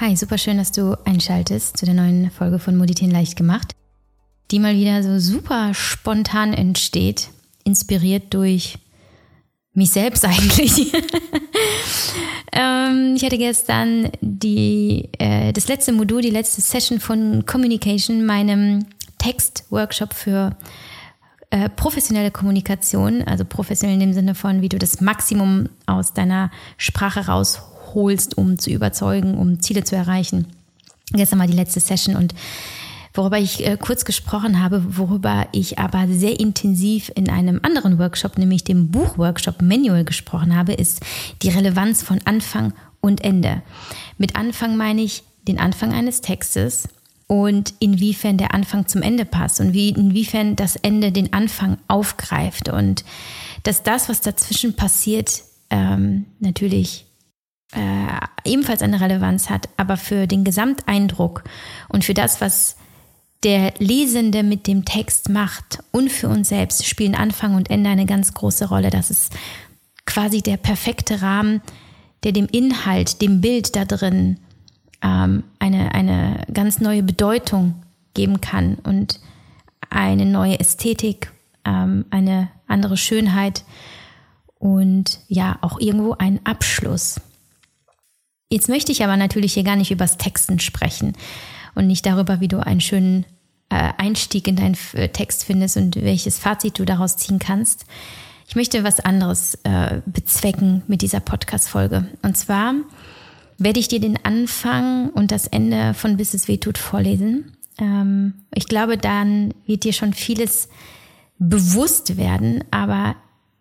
Hi, super schön, dass du einschaltest zu der neuen Folge von Moditieren leicht gemacht, die mal wieder so super spontan entsteht, inspiriert durch mich selbst eigentlich. ähm, ich hatte gestern die, äh, das letzte Modul, die letzte Session von Communication, meinem Text-Workshop für äh, professionelle Kommunikation, also professionell in dem Sinne von, wie du das Maximum aus deiner Sprache rausholst, um zu überzeugen, um Ziele zu erreichen. Gestern war die letzte Session und worüber ich äh, kurz gesprochen habe, worüber ich aber sehr intensiv in einem anderen Workshop, nämlich dem Buchworkshop Manual gesprochen habe, ist die Relevanz von Anfang und Ende. Mit Anfang meine ich den Anfang eines Textes, und inwiefern der Anfang zum Ende passt und wie, inwiefern das Ende den Anfang aufgreift und dass das, was dazwischen passiert, ähm, natürlich äh, ebenfalls eine Relevanz hat, aber für den Gesamteindruck und für das, was der Lesende mit dem Text macht und für uns selbst spielen Anfang und Ende eine ganz große Rolle. Das ist quasi der perfekte Rahmen, der dem Inhalt, dem Bild da drin ähm, eine, eine ganz neue Bedeutung geben kann und eine neue Ästhetik, ähm, eine andere Schönheit und ja, auch irgendwo einen Abschluss. Jetzt möchte ich aber natürlich hier gar nicht übers Texten sprechen und nicht darüber, wie du einen schönen äh, Einstieg in deinen äh, Text findest und welches Fazit du daraus ziehen kannst. Ich möchte was anderes äh, bezwecken mit dieser Podcast-Folge. Und zwar werde ich dir den Anfang und das Ende von Bis es weh tut vorlesen. Ähm, ich glaube, dann wird dir schon vieles bewusst werden, aber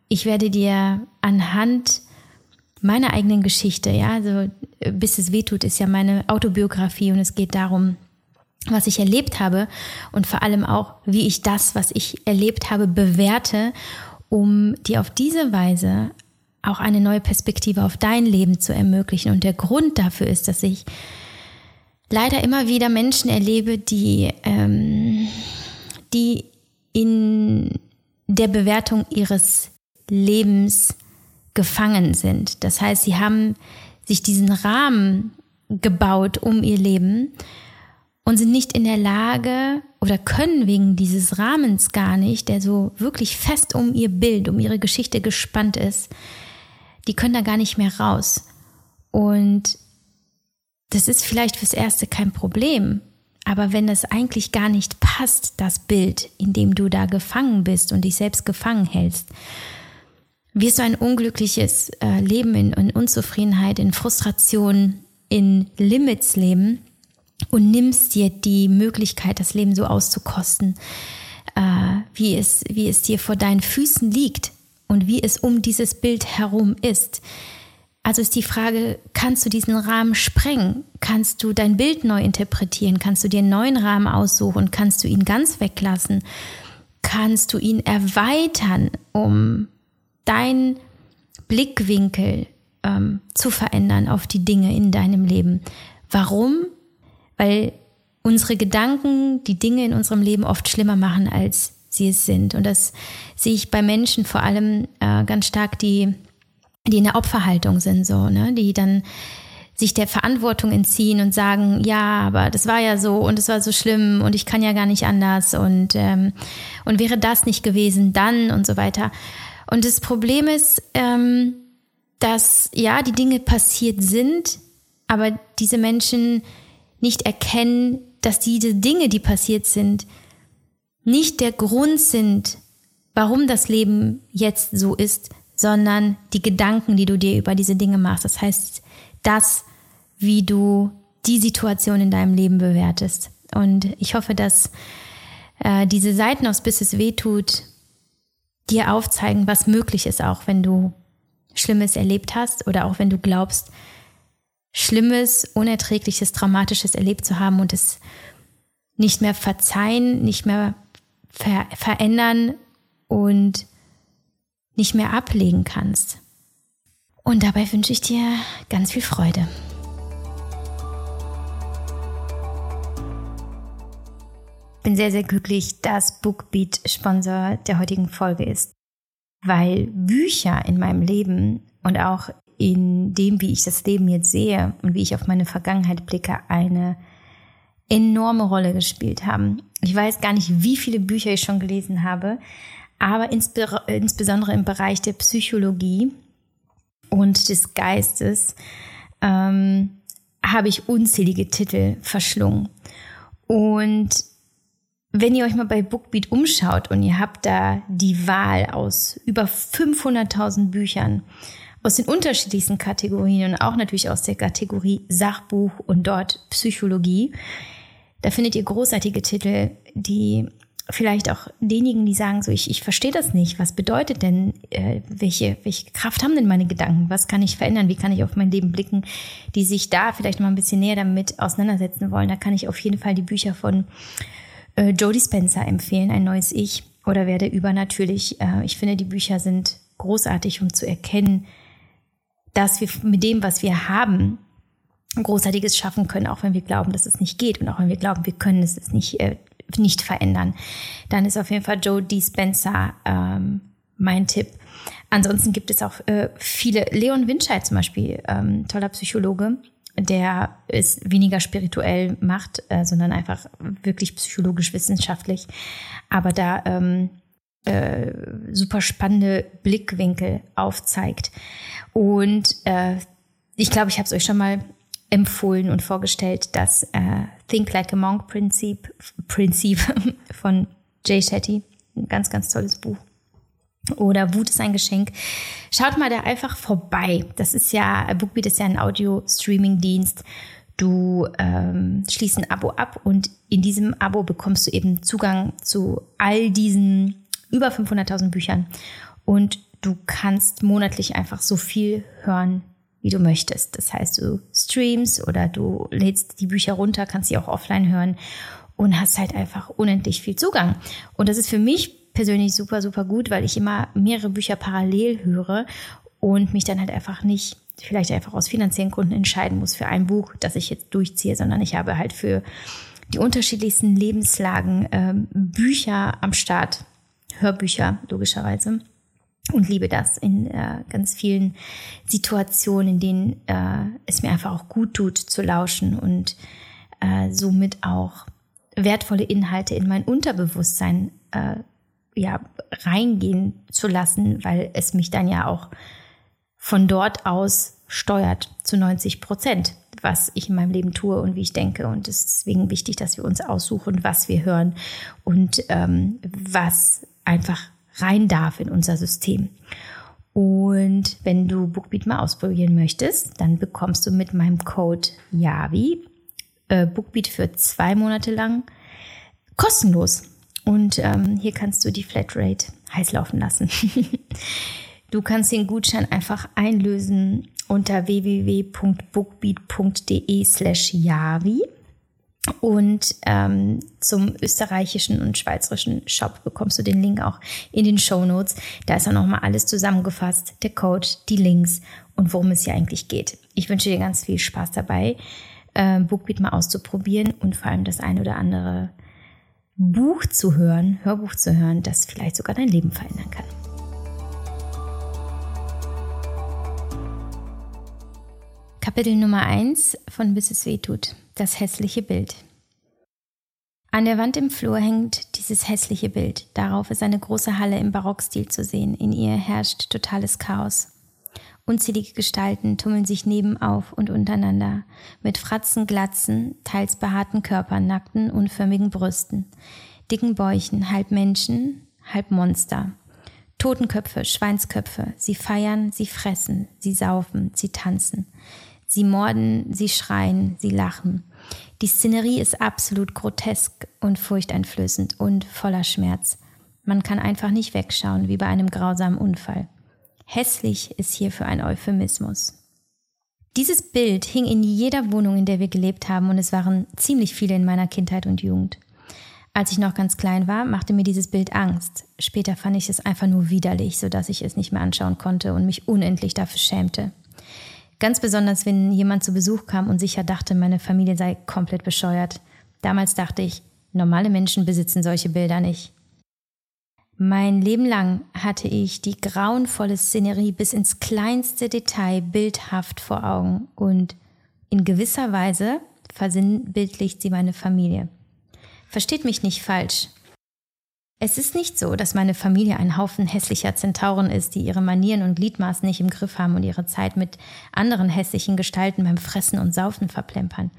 ich werde dir anhand meiner eigenen Geschichte, ja, also Bis es weh tut, ist ja meine Autobiografie und es geht darum, was ich erlebt habe und vor allem auch, wie ich das, was ich erlebt habe, bewerte, um dir auf diese Weise auch eine neue Perspektive auf dein Leben zu ermöglichen. Und der Grund dafür ist, dass ich leider immer wieder Menschen erlebe, die, ähm, die in der Bewertung ihres Lebens gefangen sind. Das heißt, sie haben sich diesen Rahmen gebaut um ihr Leben und sind nicht in der Lage oder können wegen dieses Rahmens gar nicht, der so wirklich fest um ihr Bild, um ihre Geschichte gespannt ist, die können da gar nicht mehr raus. Und das ist vielleicht fürs Erste kein Problem. Aber wenn es eigentlich gar nicht passt, das Bild, in dem du da gefangen bist und dich selbst gefangen hältst, wirst du ein unglückliches äh, Leben in, in Unzufriedenheit, in Frustration, in Limits leben und nimmst dir die Möglichkeit, das Leben so auszukosten, äh, wie, es, wie es dir vor deinen Füßen liegt und wie es um dieses Bild herum ist. Also ist die Frage, kannst du diesen Rahmen sprengen? Kannst du dein Bild neu interpretieren? Kannst du dir einen neuen Rahmen aussuchen? Kannst du ihn ganz weglassen? Kannst du ihn erweitern, um deinen Blickwinkel ähm, zu verändern auf die Dinge in deinem Leben? Warum? Weil unsere Gedanken die Dinge in unserem Leben oft schlimmer machen, als sie es sind. Und das sehe ich bei Menschen vor allem äh, ganz stark, die, die in der Opferhaltung sind, so, ne? die dann sich der Verantwortung entziehen und sagen, ja, aber das war ja so und es war so schlimm und ich kann ja gar nicht anders und, ähm, und wäre das nicht gewesen, dann und so weiter. Und das Problem ist, ähm, dass ja, die Dinge passiert sind, aber diese Menschen nicht erkennen, dass diese Dinge, die passiert sind, nicht der Grund sind, warum das Leben jetzt so ist, sondern die Gedanken, die du dir über diese Dinge machst. Das heißt, das, wie du die Situation in deinem Leben bewertest. Und ich hoffe, dass äh, diese Seiten aus Bis es weh tut, dir aufzeigen, was möglich ist, auch wenn du Schlimmes erlebt hast oder auch wenn du glaubst, Schlimmes, Unerträgliches, Traumatisches erlebt zu haben und es nicht mehr verzeihen, nicht mehr ver verändern und nicht mehr ablegen kannst. Und dabei wünsche ich dir ganz viel Freude. Bin sehr, sehr glücklich, dass Bookbeat Sponsor der heutigen Folge ist, weil Bücher in meinem Leben und auch in dem, wie ich das Leben jetzt sehe und wie ich auf meine Vergangenheit blicke, eine enorme Rolle gespielt haben. Ich weiß gar nicht, wie viele Bücher ich schon gelesen habe, aber insbesondere im Bereich der Psychologie und des Geistes ähm, habe ich unzählige Titel verschlungen. Und wenn ihr euch mal bei Bookbeat umschaut und ihr habt da die Wahl aus über 500.000 Büchern aus den unterschiedlichsten Kategorien und auch natürlich aus der Kategorie Sachbuch und dort Psychologie, da findet ihr großartige Titel, die vielleicht auch denjenigen, die sagen, so ich, ich verstehe das nicht. Was bedeutet denn, äh, welche, welche Kraft haben denn meine Gedanken? Was kann ich verändern? Wie kann ich auf mein Leben blicken? Die sich da vielleicht mal ein bisschen näher damit auseinandersetzen wollen. Da kann ich auf jeden Fall die Bücher von äh, Jodie Spencer empfehlen, ein neues Ich oder werde übernatürlich. Äh, ich finde, die Bücher sind großartig, um zu erkennen, dass wir mit dem, was wir haben, Großartiges schaffen können, auch wenn wir glauben, dass es nicht geht und auch wenn wir glauben, wir können es nicht äh, nicht verändern, dann ist auf jeden Fall Joe Dispenza ähm, mein Tipp. Ansonsten gibt es auch äh, viele, Leon Winscheid zum Beispiel, ähm, toller Psychologe, der es weniger spirituell macht, äh, sondern einfach wirklich psychologisch wissenschaftlich, aber da ähm, äh, super spannende Blickwinkel aufzeigt. Und äh, ich glaube, ich habe es euch schon mal empfohlen und vorgestellt, das äh, Think Like a Monk Prinzip, Prinzip von Jay Shetty. Ein ganz, ganz tolles Buch. Oder Wut ist ein Geschenk. Schaut mal da einfach vorbei. Das ist ja, Bookbeat ist ja ein Audio-Streaming-Dienst. Du ähm, schließt ein Abo ab und in diesem Abo bekommst du eben Zugang zu all diesen über 500.000 Büchern. Und du kannst monatlich einfach so viel hören, wie du möchtest. Das heißt, du streamst oder du lädst die Bücher runter, kannst sie auch offline hören und hast halt einfach unendlich viel Zugang. Und das ist für mich persönlich super, super gut, weil ich immer mehrere Bücher parallel höre und mich dann halt einfach nicht vielleicht einfach aus finanziellen Gründen entscheiden muss für ein Buch, das ich jetzt durchziehe, sondern ich habe halt für die unterschiedlichsten Lebenslagen äh, Bücher am Start, Hörbücher logischerweise und liebe das in äh, ganz vielen Situationen, in denen äh, es mir einfach auch gut tut zu lauschen und äh, somit auch wertvolle Inhalte in mein Unterbewusstsein äh, ja reingehen zu lassen, weil es mich dann ja auch von dort aus steuert zu 90 Prozent, was ich in meinem Leben tue und wie ich denke. Und es ist deswegen wichtig, dass wir uns aussuchen, was wir hören und ähm, was einfach rein darf in unser System. Und wenn du Bookbeat mal ausprobieren möchtest, dann bekommst du mit meinem Code YAVI äh, Bookbeat für zwei Monate lang kostenlos. Und ähm, hier kannst du die Flatrate heiß laufen lassen. du kannst den Gutschein einfach einlösen unter www.bookbeat.de slash Yavi. Und ähm, zum österreichischen und schweizerischen Shop bekommst du den Link auch in den Show Notes. Da ist auch nochmal alles zusammengefasst, der Code, die Links und worum es hier eigentlich geht. Ich wünsche dir ganz viel Spaß dabei, äh, Bookbeat mal auszuprobieren und vor allem das ein oder andere Buch zu hören, Hörbuch zu hören, das vielleicht sogar dein Leben verändern kann. Kapitel Nummer 1 von Bis es weh tut das hässliche Bild. An der Wand im Flur hängt dieses hässliche Bild. Darauf ist eine große Halle im Barockstil zu sehen. In ihr herrscht totales Chaos. Unzählige Gestalten tummeln sich nebenauf und untereinander, mit Fratzen, Glatzen, teils behaarten Körpern, nackten, unförmigen Brüsten, dicken Bäuchen, halb Menschen, halb Monster. Totenköpfe, Schweinsköpfe, sie feiern, sie fressen, sie saufen, sie tanzen. Sie morden, sie schreien, sie lachen. Die Szenerie ist absolut grotesk und furchteinflößend und voller Schmerz. Man kann einfach nicht wegschauen, wie bei einem grausamen Unfall. Hässlich ist hierfür ein Euphemismus. Dieses Bild hing in jeder Wohnung, in der wir gelebt haben, und es waren ziemlich viele in meiner Kindheit und Jugend. Als ich noch ganz klein war, machte mir dieses Bild Angst. Später fand ich es einfach nur widerlich, sodass ich es nicht mehr anschauen konnte und mich unendlich dafür schämte. Ganz besonders, wenn jemand zu Besuch kam und sicher dachte, meine Familie sei komplett bescheuert. Damals dachte ich, normale Menschen besitzen solche Bilder nicht. Mein Leben lang hatte ich die grauenvolle Szenerie bis ins kleinste Detail bildhaft vor Augen und in gewisser Weise versinnbildlicht sie meine Familie. Versteht mich nicht falsch. Es ist nicht so, dass meine Familie ein Haufen hässlicher Zentauren ist, die ihre Manieren und Gliedmaßen nicht im Griff haben und ihre Zeit mit anderen hässlichen Gestalten beim Fressen und Saufen verplempern.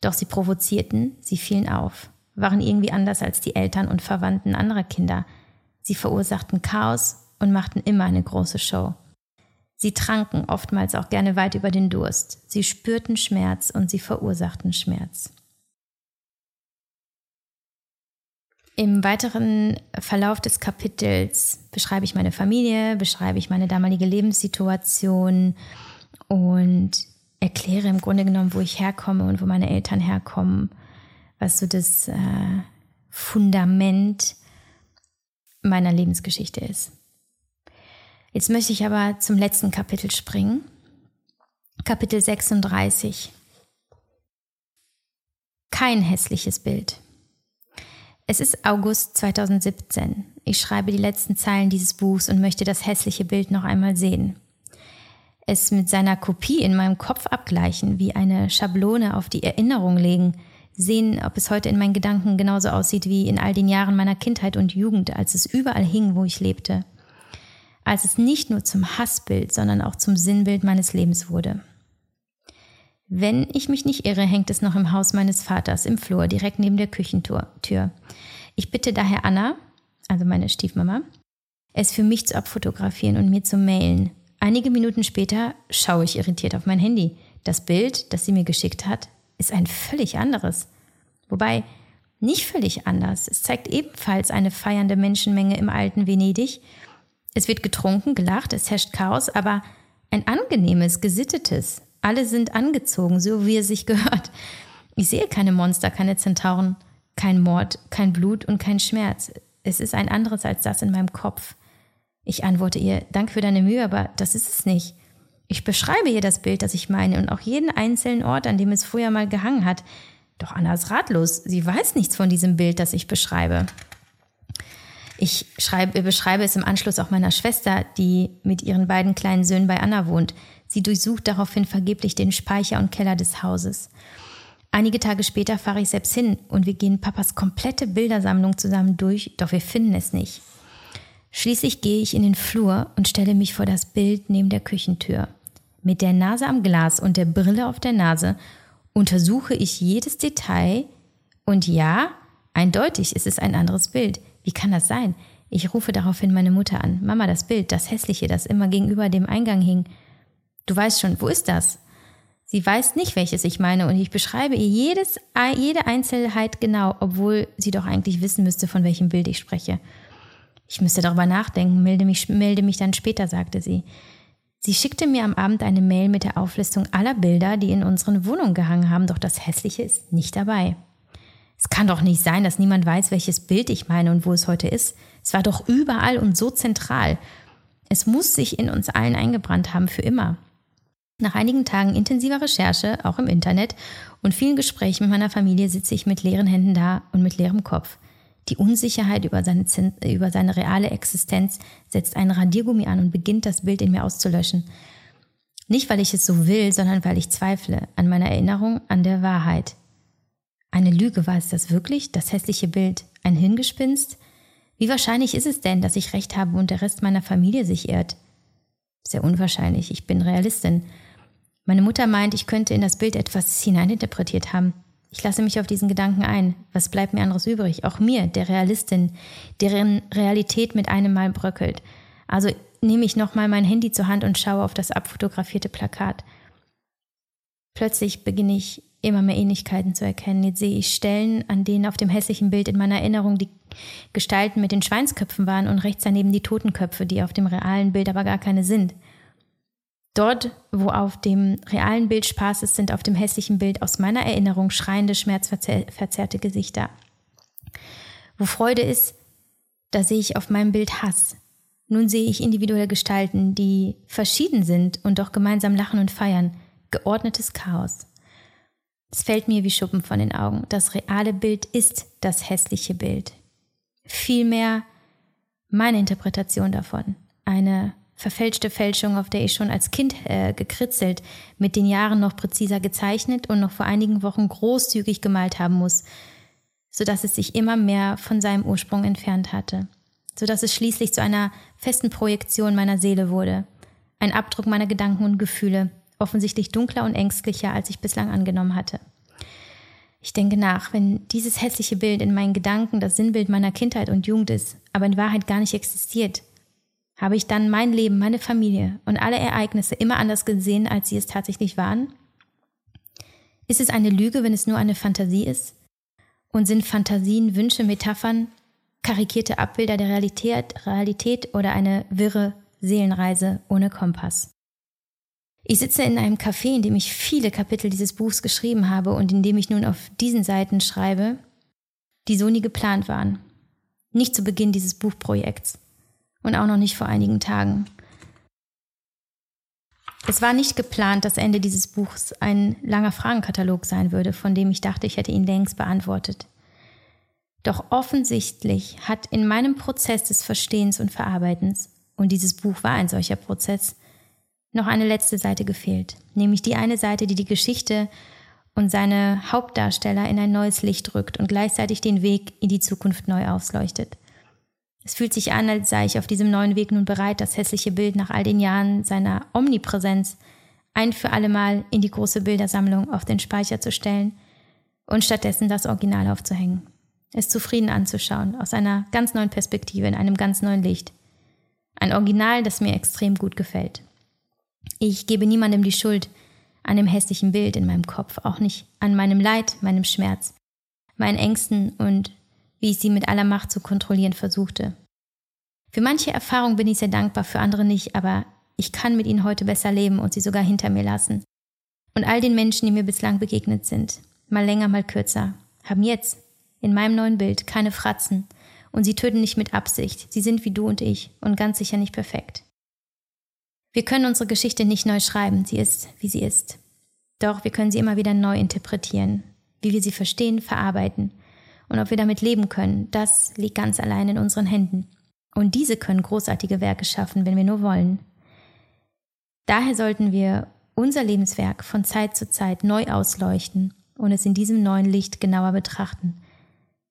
Doch sie provozierten, sie fielen auf, waren irgendwie anders als die Eltern und Verwandten anderer Kinder. Sie verursachten Chaos und machten immer eine große Show. Sie tranken oftmals auch gerne weit über den Durst. Sie spürten Schmerz und sie verursachten Schmerz. Im weiteren Verlauf des Kapitels beschreibe ich meine Familie, beschreibe ich meine damalige Lebenssituation und erkläre im Grunde genommen, wo ich herkomme und wo meine Eltern herkommen, was so das äh, Fundament meiner Lebensgeschichte ist. Jetzt möchte ich aber zum letzten Kapitel springen. Kapitel 36. Kein hässliches Bild. Es ist August 2017. Ich schreibe die letzten Zeilen dieses Buchs und möchte das hässliche Bild noch einmal sehen. Es mit seiner Kopie in meinem Kopf abgleichen, wie eine Schablone auf die Erinnerung legen, sehen, ob es heute in meinen Gedanken genauso aussieht wie in all den Jahren meiner Kindheit und Jugend, als es überall hing, wo ich lebte. Als es nicht nur zum Hassbild, sondern auch zum Sinnbild meines Lebens wurde. Wenn ich mich nicht irre, hängt es noch im Haus meines Vaters im Flur, direkt neben der Küchentür. Ich bitte daher Anna, also meine Stiefmama, es für mich zu abfotografieren und mir zu mailen. Einige Minuten später schaue ich irritiert auf mein Handy. Das Bild, das sie mir geschickt hat, ist ein völlig anderes. Wobei, nicht völlig anders. Es zeigt ebenfalls eine feiernde Menschenmenge im alten Venedig. Es wird getrunken, gelacht, es herrscht Chaos, aber ein angenehmes, gesittetes, alle sind angezogen, so wie es sich gehört. Ich sehe keine Monster, keine Zentauren, kein Mord, kein Blut und kein Schmerz. Es ist ein anderes als das in meinem Kopf. Ich antworte ihr, danke für deine Mühe, aber das ist es nicht. Ich beschreibe ihr das Bild, das ich meine und auch jeden einzelnen Ort, an dem es früher mal gehangen hat. Doch Anna ist ratlos. Sie weiß nichts von diesem Bild, das ich beschreibe. Ich schreibe, beschreibe es im Anschluss auch meiner Schwester, die mit ihren beiden kleinen Söhnen bei Anna wohnt. Sie durchsucht daraufhin vergeblich den Speicher und Keller des Hauses. Einige Tage später fahre ich selbst hin und wir gehen Papas komplette Bildersammlung zusammen durch, doch wir finden es nicht. Schließlich gehe ich in den Flur und stelle mich vor das Bild neben der Küchentür. Mit der Nase am Glas und der Brille auf der Nase untersuche ich jedes Detail und ja, eindeutig ist es ein anderes Bild. Wie kann das sein? Ich rufe daraufhin meine Mutter an. Mama, das Bild, das hässliche, das immer gegenüber dem Eingang hing. Du weißt schon, wo ist das? Sie weiß nicht, welches ich meine und ich beschreibe ihr jedes, jede Einzelheit genau, obwohl sie doch eigentlich wissen müsste, von welchem Bild ich spreche. Ich müsste darüber nachdenken, melde mich, melde mich dann später, sagte sie. Sie schickte mir am Abend eine Mail mit der Auflistung aller Bilder, die in unseren Wohnungen gehangen haben, doch das Hässliche ist nicht dabei. Es kann doch nicht sein, dass niemand weiß, welches Bild ich meine und wo es heute ist. Es war doch überall und so zentral. Es muss sich in uns allen eingebrannt haben für immer. Nach einigen Tagen intensiver Recherche, auch im Internet, und vielen Gesprächen mit meiner Familie sitze ich mit leeren Händen da und mit leerem Kopf. Die Unsicherheit über seine, über seine reale Existenz setzt einen Radiergummi an und beginnt das Bild in mir auszulöschen. Nicht, weil ich es so will, sondern weil ich zweifle an meiner Erinnerung an der Wahrheit. Eine Lüge war es das wirklich, das hässliche Bild, ein Hingespinst? Wie wahrscheinlich ist es denn, dass ich recht habe und der Rest meiner Familie sich irrt? Sehr unwahrscheinlich, ich bin Realistin. Meine Mutter meint, ich könnte in das Bild etwas hineininterpretiert haben. Ich lasse mich auf diesen Gedanken ein. Was bleibt mir anderes übrig? Auch mir, der Realistin, deren Realität mit einem Mal bröckelt. Also nehme ich nochmal mein Handy zur Hand und schaue auf das abfotografierte Plakat. Plötzlich beginne ich immer mehr Ähnlichkeiten zu erkennen. Jetzt sehe ich Stellen, an denen auf dem hässlichen Bild in meiner Erinnerung die Gestalten mit den Schweinsköpfen waren und rechts daneben die Totenköpfe, die auf dem realen Bild aber gar keine sind. Dort, wo auf dem realen Bild Spaß ist, sind auf dem hässlichen Bild aus meiner Erinnerung schreiende, schmerzverzerrte Gesichter. Wo Freude ist, da sehe ich auf meinem Bild Hass. Nun sehe ich individuelle Gestalten, die verschieden sind und doch gemeinsam lachen und feiern. Geordnetes Chaos. Es fällt mir wie Schuppen von den Augen. Das reale Bild ist das hässliche Bild. Vielmehr meine Interpretation davon. Eine verfälschte Fälschung, auf der ich schon als Kind äh, gekritzelt, mit den Jahren noch präziser gezeichnet und noch vor einigen Wochen großzügig gemalt haben muss, sodass es sich immer mehr von seinem Ursprung entfernt hatte, sodass es schließlich zu einer festen Projektion meiner Seele wurde, ein Abdruck meiner Gedanken und Gefühle, offensichtlich dunkler und ängstlicher, als ich bislang angenommen hatte. Ich denke nach, wenn dieses hässliche Bild in meinen Gedanken das Sinnbild meiner Kindheit und Jugend ist, aber in Wahrheit gar nicht existiert, habe ich dann mein Leben, meine Familie und alle Ereignisse immer anders gesehen, als sie es tatsächlich waren? Ist es eine Lüge, wenn es nur eine Fantasie ist? Und sind Fantasien, Wünsche, Metaphern, karikierte Abbilder der Realität, Realität oder eine wirre Seelenreise ohne Kompass? Ich sitze in einem Café, in dem ich viele Kapitel dieses Buchs geschrieben habe und in dem ich nun auf diesen Seiten schreibe, die so nie geplant waren. Nicht zu Beginn dieses Buchprojekts und auch noch nicht vor einigen Tagen. Es war nicht geplant, dass Ende dieses Buchs ein langer Fragenkatalog sein würde, von dem ich dachte, ich hätte ihn längst beantwortet. Doch offensichtlich hat in meinem Prozess des Verstehens und Verarbeitens, und dieses Buch war ein solcher Prozess, noch eine letzte Seite gefehlt, nämlich die eine Seite, die die Geschichte und seine Hauptdarsteller in ein neues Licht rückt und gleichzeitig den Weg in die Zukunft neu ausleuchtet. Es fühlt sich an, als sei ich auf diesem neuen Weg nun bereit, das hässliche Bild nach all den Jahren seiner Omnipräsenz ein für allemal in die große Bildersammlung auf den Speicher zu stellen und stattdessen das Original aufzuhängen. Es zufrieden anzuschauen, aus einer ganz neuen Perspektive, in einem ganz neuen Licht. Ein Original, das mir extrem gut gefällt. Ich gebe niemandem die Schuld an dem hässlichen Bild in meinem Kopf, auch nicht an meinem Leid, meinem Schmerz, meinen Ängsten und wie ich sie mit aller Macht zu kontrollieren versuchte. Für manche Erfahrungen bin ich sehr dankbar, für andere nicht, aber ich kann mit ihnen heute besser leben und sie sogar hinter mir lassen. Und all den Menschen, die mir bislang begegnet sind, mal länger, mal kürzer, haben jetzt in meinem neuen Bild keine Fratzen und sie töten nicht mit Absicht. Sie sind wie du und ich und ganz sicher nicht perfekt. Wir können unsere Geschichte nicht neu schreiben, sie ist, wie sie ist. Doch wir können sie immer wieder neu interpretieren, wie wir sie verstehen, verarbeiten und ob wir damit leben können, das liegt ganz allein in unseren Händen. Und diese können großartige Werke schaffen, wenn wir nur wollen. Daher sollten wir unser Lebenswerk von Zeit zu Zeit neu ausleuchten und es in diesem neuen Licht genauer betrachten.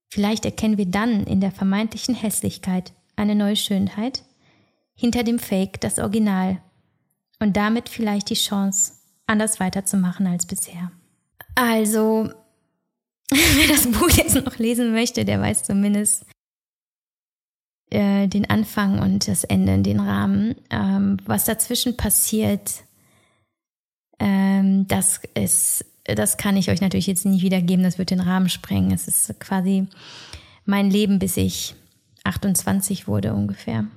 Vielleicht erkennen wir dann in der vermeintlichen Hässlichkeit eine neue Schönheit, hinter dem Fake das Original und damit vielleicht die Chance, anders weiterzumachen als bisher. Also, wer das Buch jetzt noch lesen möchte, der weiß zumindest äh, den Anfang und das Ende, den Rahmen. Ähm, was dazwischen passiert, ähm, das ist, das kann ich euch natürlich jetzt nicht wiedergeben, das wird den Rahmen sprengen. Es ist quasi mein Leben, bis ich 28 wurde ungefähr.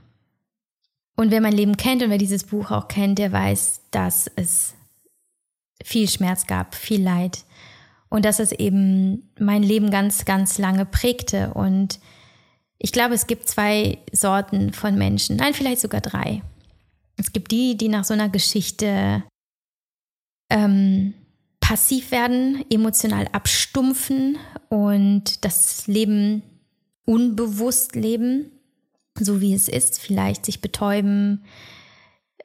Und wer mein Leben kennt und wer dieses Buch auch kennt, der weiß, dass es viel Schmerz gab, viel Leid und dass es eben mein Leben ganz, ganz lange prägte. Und ich glaube, es gibt zwei Sorten von Menschen, nein, vielleicht sogar drei. Es gibt die, die nach so einer Geschichte ähm, passiv werden, emotional abstumpfen und das Leben unbewusst leben, so wie es ist, vielleicht sich betäuben,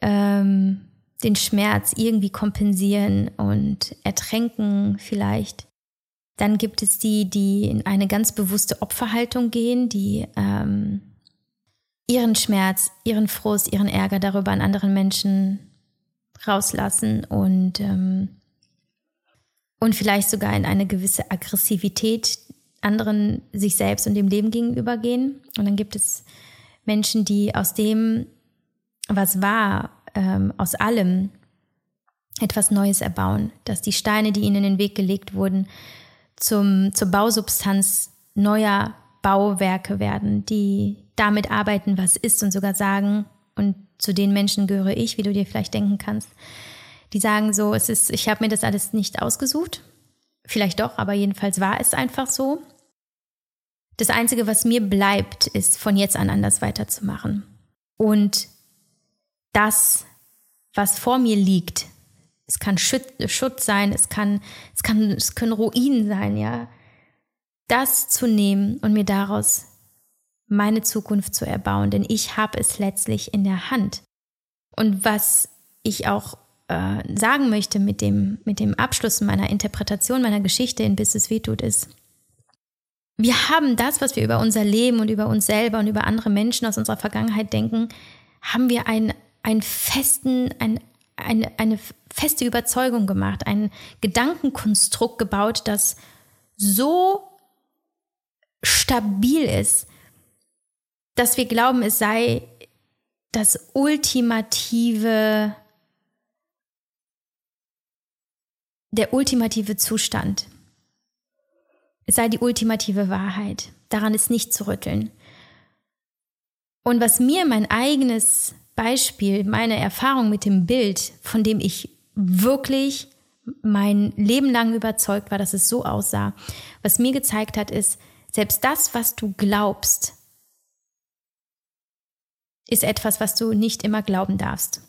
ähm, den Schmerz irgendwie kompensieren und ertränken vielleicht. Dann gibt es die, die in eine ganz bewusste Opferhaltung gehen, die ähm, ihren Schmerz, ihren Frust, ihren Ärger darüber an anderen Menschen rauslassen und, ähm, und vielleicht sogar in eine gewisse Aggressivität anderen, sich selbst und dem Leben gegenüber gehen. Und dann gibt es Menschen, die aus dem, was war, ähm, aus allem etwas Neues erbauen, dass die Steine, die ihnen in den Weg gelegt wurden, zum, zur Bausubstanz neuer Bauwerke werden, die damit arbeiten, was ist und sogar sagen, und zu den Menschen gehöre ich, wie du dir vielleicht denken kannst, die sagen so, es ist, ich habe mir das alles nicht ausgesucht. Vielleicht doch, aber jedenfalls war es einfach so. Das Einzige, was mir bleibt, ist von jetzt an anders weiterzumachen. Und das, was vor mir liegt, es kann Schutt sein, es kann, es kann, es können Ruinen sein, ja. Das zu nehmen und mir daraus meine Zukunft zu erbauen, denn ich habe es letztlich in der Hand. Und was ich auch äh, sagen möchte mit dem, mit dem Abschluss meiner Interpretation meiner Geschichte in Bis es wehtut, ist, wir haben das, was wir über unser Leben und über uns selber und über andere Menschen aus unserer Vergangenheit denken, haben wir einen, einen festen, ein, eine, eine feste Überzeugung gemacht, ein Gedankenkonstrukt gebaut, das so stabil ist, dass wir glauben, es sei das ultimative, der ultimative Zustand. Es sei die ultimative Wahrheit. Daran ist nicht zu rütteln. Und was mir mein eigenes Beispiel, meine Erfahrung mit dem Bild, von dem ich wirklich mein Leben lang überzeugt war, dass es so aussah, was mir gezeigt hat, ist, selbst das, was du glaubst, ist etwas, was du nicht immer glauben darfst.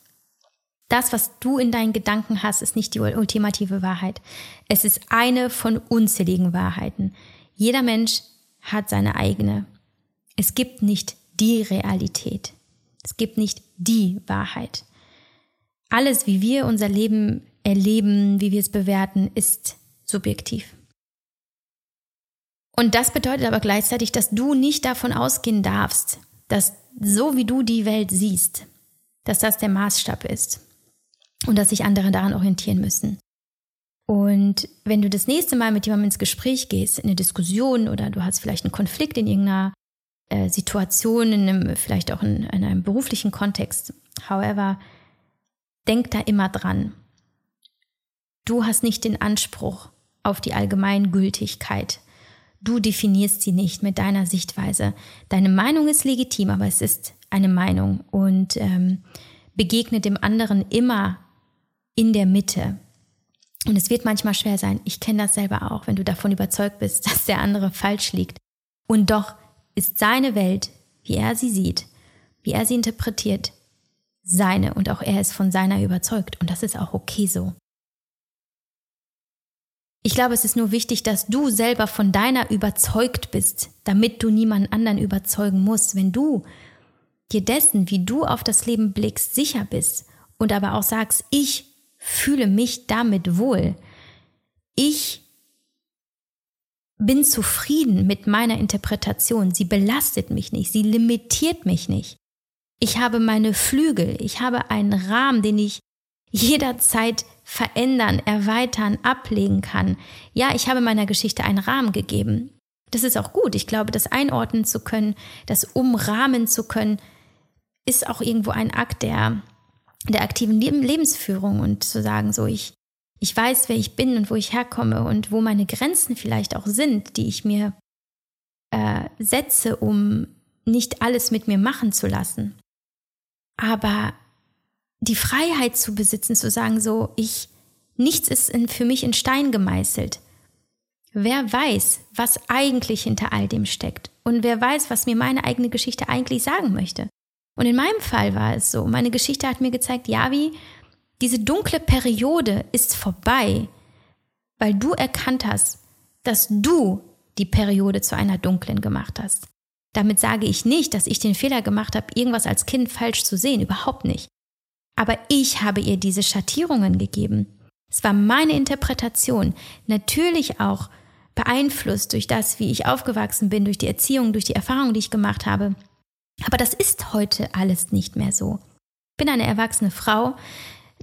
Das, was du in deinen Gedanken hast, ist nicht die ultimative Wahrheit. Es ist eine von unzähligen Wahrheiten. Jeder Mensch hat seine eigene. Es gibt nicht die Realität. Es gibt nicht die Wahrheit. Alles, wie wir unser Leben erleben, wie wir es bewerten, ist subjektiv. Und das bedeutet aber gleichzeitig, dass du nicht davon ausgehen darfst, dass so wie du die Welt siehst, dass das der Maßstab ist und dass sich andere daran orientieren müssen. Und wenn du das nächste Mal mit jemandem ins Gespräch gehst, in eine Diskussion oder du hast vielleicht einen Konflikt in irgendeiner äh, Situation, in einem, vielleicht auch in, in einem beruflichen Kontext, however, denk da immer dran. Du hast nicht den Anspruch auf die Allgemeingültigkeit Du definierst sie nicht mit deiner Sichtweise. Deine Meinung ist legitim, aber es ist eine Meinung und ähm, begegne dem anderen immer in der Mitte. Und es wird manchmal schwer sein. Ich kenne das selber auch, wenn du davon überzeugt bist, dass der andere falsch liegt. Und doch ist seine Welt, wie er sie sieht, wie er sie interpretiert, seine und auch er ist von seiner überzeugt. Und das ist auch okay so. Ich glaube, es ist nur wichtig, dass du selber von deiner überzeugt bist, damit du niemanden anderen überzeugen musst. Wenn du dir dessen, wie du auf das Leben blickst, sicher bist und aber auch sagst, ich fühle mich damit wohl. Ich bin zufrieden mit meiner Interpretation. Sie belastet mich nicht, sie limitiert mich nicht. Ich habe meine Flügel, ich habe einen Rahmen, den ich jederzeit verändern, erweitern, ablegen kann. Ja, ich habe meiner Geschichte einen Rahmen gegeben. Das ist auch gut. Ich glaube, das einordnen zu können, das umrahmen zu können, ist auch irgendwo ein Akt der, der aktiven Lebensführung und zu sagen, so ich, ich weiß, wer ich bin und wo ich herkomme und wo meine Grenzen vielleicht auch sind, die ich mir äh, setze, um nicht alles mit mir machen zu lassen. Aber die Freiheit zu besitzen, zu sagen, so, ich, nichts ist in, für mich in Stein gemeißelt. Wer weiß, was eigentlich hinter all dem steckt und wer weiß, was mir meine eigene Geschichte eigentlich sagen möchte. Und in meinem Fall war es so, meine Geschichte hat mir gezeigt, Javi, diese dunkle Periode ist vorbei, weil du erkannt hast, dass du die Periode zu einer dunklen gemacht hast. Damit sage ich nicht, dass ich den Fehler gemacht habe, irgendwas als Kind falsch zu sehen, überhaupt nicht. Aber ich habe ihr diese Schattierungen gegeben. Es war meine Interpretation, natürlich auch beeinflusst durch das, wie ich aufgewachsen bin, durch die Erziehung, durch die Erfahrungen, die ich gemacht habe. Aber das ist heute alles nicht mehr so. Ich bin eine erwachsene Frau,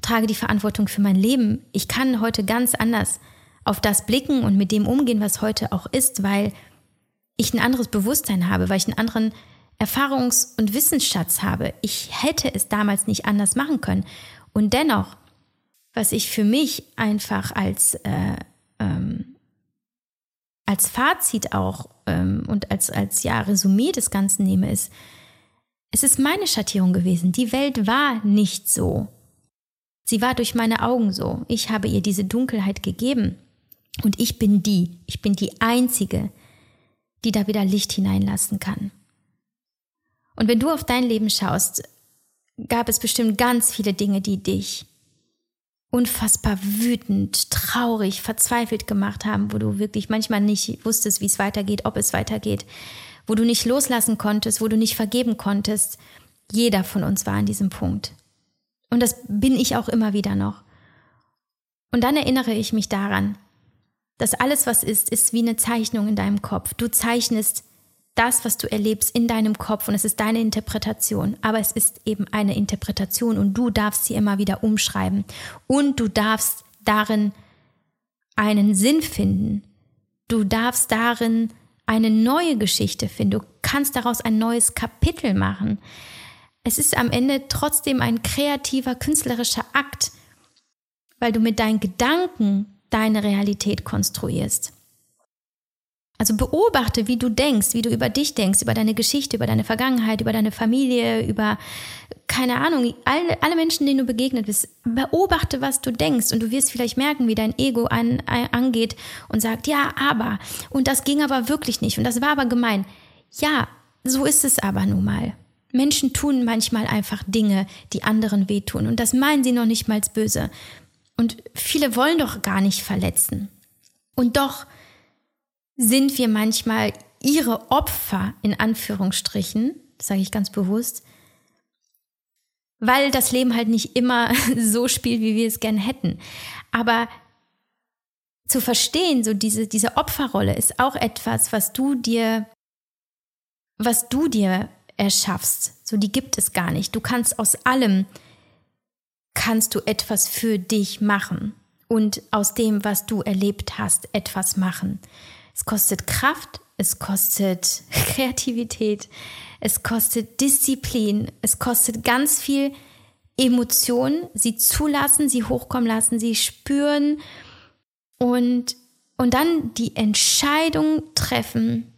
trage die Verantwortung für mein Leben. Ich kann heute ganz anders auf das blicken und mit dem umgehen, was heute auch ist, weil ich ein anderes Bewusstsein habe, weil ich einen anderen Erfahrungs- und Wissensschatz habe. Ich hätte es damals nicht anders machen können. Und dennoch, was ich für mich einfach als, äh, ähm, als Fazit auch ähm, und als, als ja, Resümee des Ganzen nehme, ist, es ist meine Schattierung gewesen. Die Welt war nicht so. Sie war durch meine Augen so. Ich habe ihr diese Dunkelheit gegeben. Und ich bin die, ich bin die Einzige, die da wieder Licht hineinlassen kann. Und wenn du auf dein Leben schaust, gab es bestimmt ganz viele Dinge, die dich unfassbar wütend, traurig, verzweifelt gemacht haben, wo du wirklich manchmal nicht wusstest, wie es weitergeht, ob es weitergeht, wo du nicht loslassen konntest, wo du nicht vergeben konntest. Jeder von uns war an diesem Punkt. Und das bin ich auch immer wieder noch. Und dann erinnere ich mich daran, dass alles, was ist, ist wie eine Zeichnung in deinem Kopf. Du zeichnest das, was du erlebst, in deinem Kopf und es ist deine Interpretation. Aber es ist eben eine Interpretation und du darfst sie immer wieder umschreiben. Und du darfst darin einen Sinn finden. Du darfst darin eine neue Geschichte finden. Du kannst daraus ein neues Kapitel machen. Es ist am Ende trotzdem ein kreativer, künstlerischer Akt, weil du mit deinen Gedanken deine Realität konstruierst. Also beobachte, wie du denkst, wie du über dich denkst, über deine Geschichte, über deine Vergangenheit, über deine Familie, über, keine Ahnung, alle, alle Menschen, denen du begegnet bist. Beobachte, was du denkst und du wirst vielleicht merken, wie dein Ego an, an, angeht und sagt, ja, aber, und das ging aber wirklich nicht und das war aber gemein. Ja, so ist es aber nun mal. Menschen tun manchmal einfach Dinge, die anderen wehtun und das meinen sie noch nicht mal böse. Und viele wollen doch gar nicht verletzen. Und doch sind wir manchmal ihre Opfer in Anführungsstrichen, sage ich ganz bewusst, weil das Leben halt nicht immer so spielt, wie wir es gern hätten. Aber zu verstehen, so diese, diese Opferrolle ist auch etwas, was du dir, was du dir erschaffst. So, die gibt es gar nicht. Du kannst aus allem kannst du etwas für dich machen und aus dem, was du erlebt hast, etwas machen. Es kostet Kraft, es kostet Kreativität, es kostet Disziplin, es kostet ganz viel Emotionen, sie zulassen, sie hochkommen lassen, sie spüren und, und dann die Entscheidung treffen,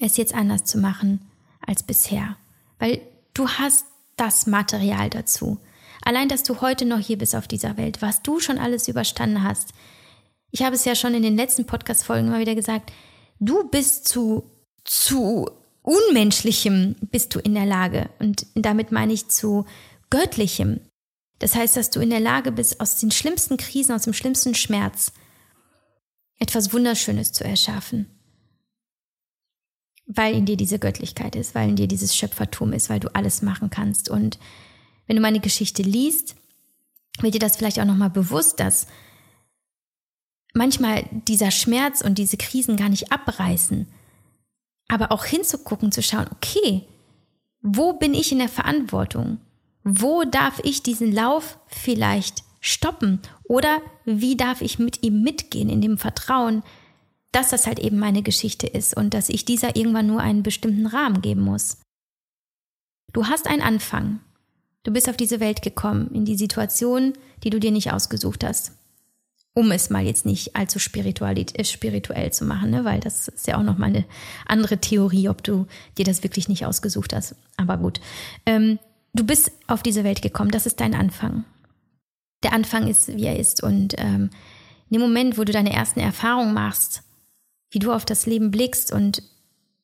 es jetzt anders zu machen als bisher. Weil du hast das Material dazu. Allein, dass du heute noch hier bist auf dieser Welt, was du schon alles überstanden hast. Ich habe es ja schon in den letzten Podcast-Folgen immer wieder gesagt, du bist zu, zu Unmenschlichem bist du in der Lage. Und damit meine ich zu Göttlichem. Das heißt, dass du in der Lage bist, aus den schlimmsten Krisen, aus dem schlimmsten Schmerz etwas Wunderschönes zu erschaffen. Weil in dir diese Göttlichkeit ist, weil in dir dieses Schöpfertum ist, weil du alles machen kannst. Und wenn du meine Geschichte liest, wird dir das vielleicht auch nochmal bewusst, dass manchmal dieser Schmerz und diese Krisen gar nicht abreißen, aber auch hinzugucken, zu schauen, okay, wo bin ich in der Verantwortung? Wo darf ich diesen Lauf vielleicht stoppen? Oder wie darf ich mit ihm mitgehen in dem Vertrauen, dass das halt eben meine Geschichte ist und dass ich dieser irgendwann nur einen bestimmten Rahmen geben muss? Du hast einen Anfang. Du bist auf diese Welt gekommen, in die Situation, die du dir nicht ausgesucht hast. Um es mal jetzt nicht allzu äh, spirituell zu machen, ne? weil das ist ja auch nochmal eine andere Theorie, ob du dir das wirklich nicht ausgesucht hast. Aber gut. Ähm, du bist auf diese Welt gekommen, das ist dein Anfang. Der Anfang ist, wie er ist. Und ähm, in dem Moment, wo du deine ersten Erfahrungen machst, wie du auf das Leben blickst und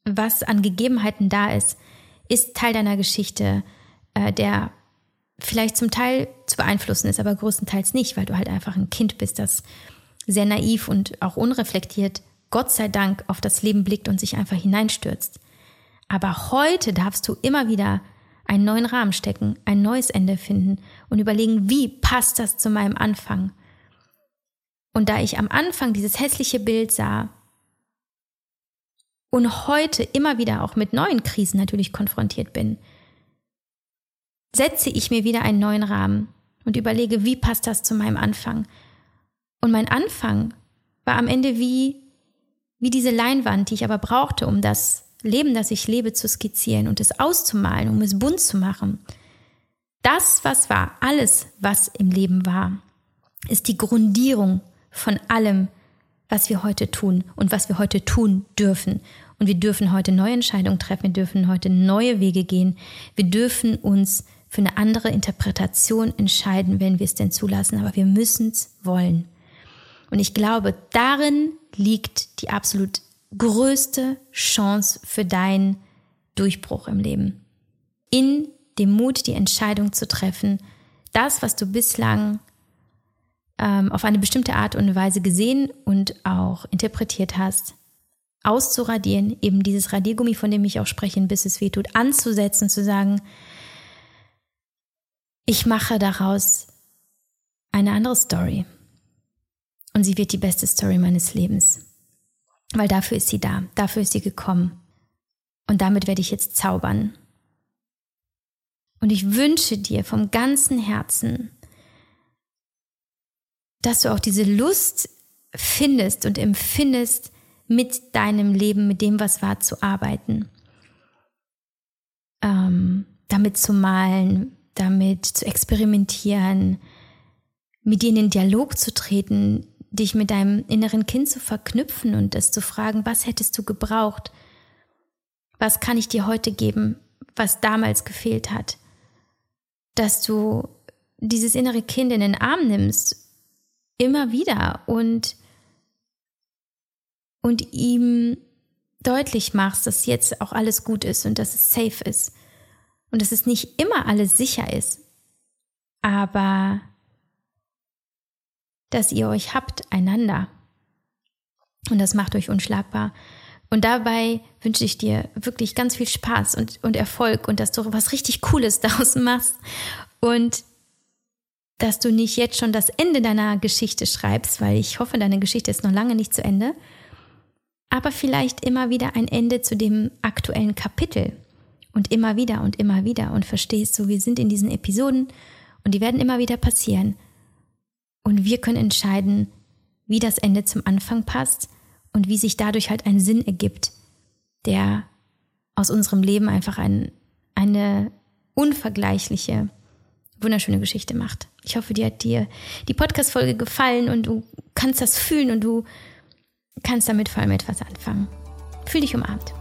was an Gegebenheiten da ist, ist Teil deiner Geschichte, äh, der vielleicht zum Teil zu beeinflussen ist, aber größtenteils nicht, weil du halt einfach ein Kind bist, das sehr naiv und auch unreflektiert, Gott sei Dank, auf das Leben blickt und sich einfach hineinstürzt. Aber heute darfst du immer wieder einen neuen Rahmen stecken, ein neues Ende finden und überlegen, wie passt das zu meinem Anfang? Und da ich am Anfang dieses hässliche Bild sah und heute immer wieder auch mit neuen Krisen natürlich konfrontiert bin, setze ich mir wieder einen neuen Rahmen und überlege, wie passt das zu meinem Anfang. Und mein Anfang war am Ende wie, wie diese Leinwand, die ich aber brauchte, um das Leben, das ich lebe, zu skizzieren und es auszumalen, um es bunt zu machen. Das, was war, alles, was im Leben war, ist die Grundierung von allem, was wir heute tun und was wir heute tun dürfen. Und wir dürfen heute neue Entscheidungen treffen, wir dürfen heute neue Wege gehen, wir dürfen uns für eine andere Interpretation entscheiden, wenn wir es denn zulassen, aber wir müssen es wollen. Und ich glaube, darin liegt die absolut größte Chance für deinen Durchbruch im Leben. In dem Mut, die Entscheidung zu treffen, das, was du bislang ähm, auf eine bestimmte Art und Weise gesehen und auch interpretiert hast, auszuradieren, eben dieses Radiergummi, von dem ich auch spreche, bis es weh tut, anzusetzen, zu sagen, ich mache daraus eine andere Story. Und sie wird die beste Story meines Lebens. Weil dafür ist sie da, dafür ist sie gekommen. Und damit werde ich jetzt zaubern. Und ich wünsche dir vom ganzen Herzen, dass du auch diese Lust findest und empfindest, mit deinem Leben, mit dem, was war, zu arbeiten. Ähm, damit zu malen, damit zu experimentieren, mit dir in den Dialog zu treten, dich mit deinem inneren Kind zu verknüpfen und es zu fragen, was hättest du gebraucht? Was kann ich dir heute geben, was damals gefehlt hat? Dass du dieses innere Kind in den Arm nimmst, immer wieder und, und ihm deutlich machst, dass jetzt auch alles gut ist und dass es safe ist und dass es nicht immer alles sicher ist, aber dass ihr euch habt einander. Und das macht euch unschlagbar. Und dabei wünsche ich dir wirklich ganz viel Spaß und, und Erfolg und dass du was richtig Cooles daraus machst und dass du nicht jetzt schon das Ende deiner Geschichte schreibst, weil ich hoffe, deine Geschichte ist noch lange nicht zu Ende, aber vielleicht immer wieder ein Ende zu dem aktuellen Kapitel. Und immer wieder und immer wieder. Und verstehst so, wir sind in diesen Episoden. Und die werden immer wieder passieren. Und wir können entscheiden, wie das Ende zum Anfang passt. Und wie sich dadurch halt ein Sinn ergibt, der aus unserem Leben einfach ein, eine unvergleichliche, wunderschöne Geschichte macht. Ich hoffe, dir hat dir die Podcast-Folge gefallen und du kannst das fühlen und du kannst damit vor allem etwas anfangen. Fühl dich umarmt.